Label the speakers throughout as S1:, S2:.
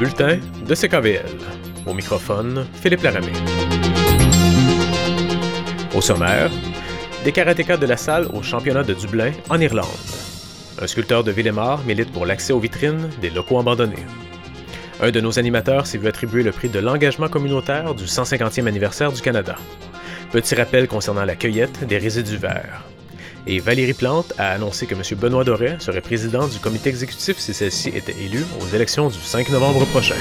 S1: bulletin de CKVL. Au microphone, Philippe Laramé. Au sommaire, des karatékas de la salle au championnat de Dublin en Irlande. Un sculpteur de Villemar milite pour l'accès aux vitrines des locaux abandonnés. Un de nos animateurs s'est vu attribuer le prix de l'engagement communautaire du 150e anniversaire du Canada. Petit rappel concernant la cueillette des résidus verts. Et Valérie Plante a annoncé que M. Benoît Doré serait président du comité exécutif si celle-ci était élue aux élections du 5 novembre prochain.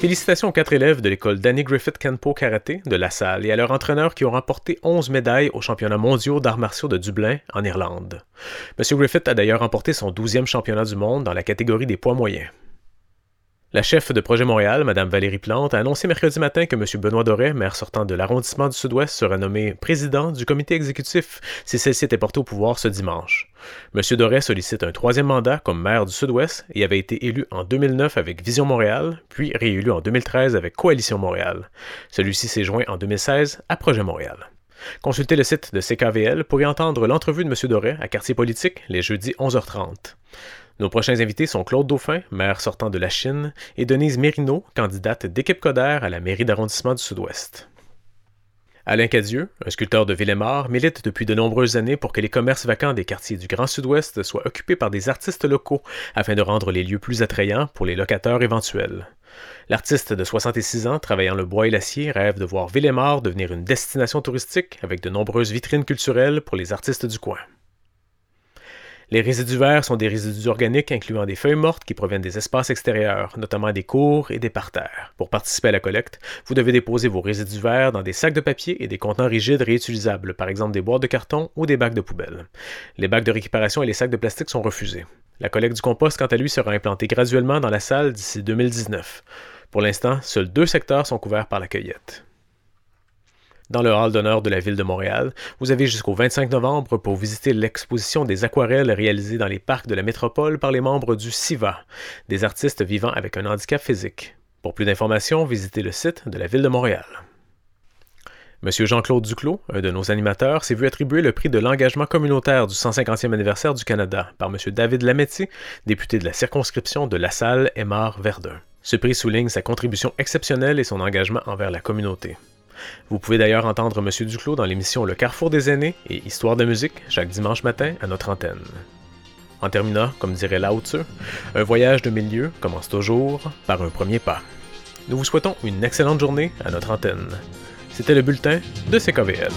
S1: Félicitations aux quatre élèves de l'école Danny Griffith Kenpo Karaté de La Salle et à leurs entraîneurs qui ont remporté 11 médailles aux championnats mondiaux d'arts martiaux de Dublin, en Irlande. M. Griffith a d'ailleurs remporté son 12e championnat du monde dans la catégorie des poids moyens. La chef de Projet Montréal, Mme Valérie Plante, a annoncé mercredi matin que M. Benoît Doré, maire sortant de l'arrondissement du Sud-Ouest, sera nommé président du comité exécutif si celle-ci était portée au pouvoir ce dimanche. M. Doré sollicite un troisième mandat comme maire du Sud-Ouest et avait été élu en 2009 avec Vision Montréal, puis réélu en 2013 avec Coalition Montréal. Celui-ci s'est joint en 2016 à Projet Montréal. Consultez le site de CKVL pour y entendre l'entrevue de M. Doré à Quartier Politique les jeudis 11h30. Nos prochains invités sont Claude Dauphin, maire sortant de la Chine, et Denise Mérineau, candidate d'équipe Coder à la mairie d'arrondissement du Sud-Ouest. Alain Cadieux, un sculpteur de Villemar, milite depuis de nombreuses années pour que les commerces vacants des quartiers du Grand Sud-Ouest soient occupés par des artistes locaux afin de rendre les lieux plus attrayants pour les locataires éventuels. L'artiste de 66 ans, travaillant le bois et l'acier, rêve de voir Villemar devenir une destination touristique avec de nombreuses vitrines culturelles pour les artistes du coin. Les résidus verts sont des résidus organiques incluant des feuilles mortes qui proviennent des espaces extérieurs, notamment des cours et des parterres. Pour participer à la collecte, vous devez déposer vos résidus verts dans des sacs de papier et des contenants rigides réutilisables, par exemple des boîtes de carton ou des bacs de poubelle. Les bacs de récupération et les sacs de plastique sont refusés. La collecte du compost, quant à lui, sera implantée graduellement dans la salle d'ici 2019. Pour l'instant, seuls deux secteurs sont couverts par la cueillette dans le hall d'honneur de la ville de Montréal. Vous avez jusqu'au 25 novembre pour visiter l'exposition des aquarelles réalisées dans les parcs de la métropole par les membres du SIVA, des artistes vivant avec un handicap physique. Pour plus d'informations, visitez le site de la ville de Montréal. Monsieur Jean-Claude Duclos, un de nos animateurs, s'est vu attribuer le prix de l'engagement communautaire du 150e anniversaire du Canada par M. David Lametti, député de la circonscription de La Salle, Aymar, Verdun. Ce prix souligne sa contribution exceptionnelle et son engagement envers la communauté. Vous pouvez d'ailleurs entendre M. Duclos dans l'émission Le Carrefour des aînés et Histoire de musique chaque dimanche matin à notre antenne. En terminant, comme dirait Lao Tzu, un voyage de milieu commence toujours par un premier pas. Nous vous souhaitons une excellente journée à notre antenne. C'était le bulletin de CKVL.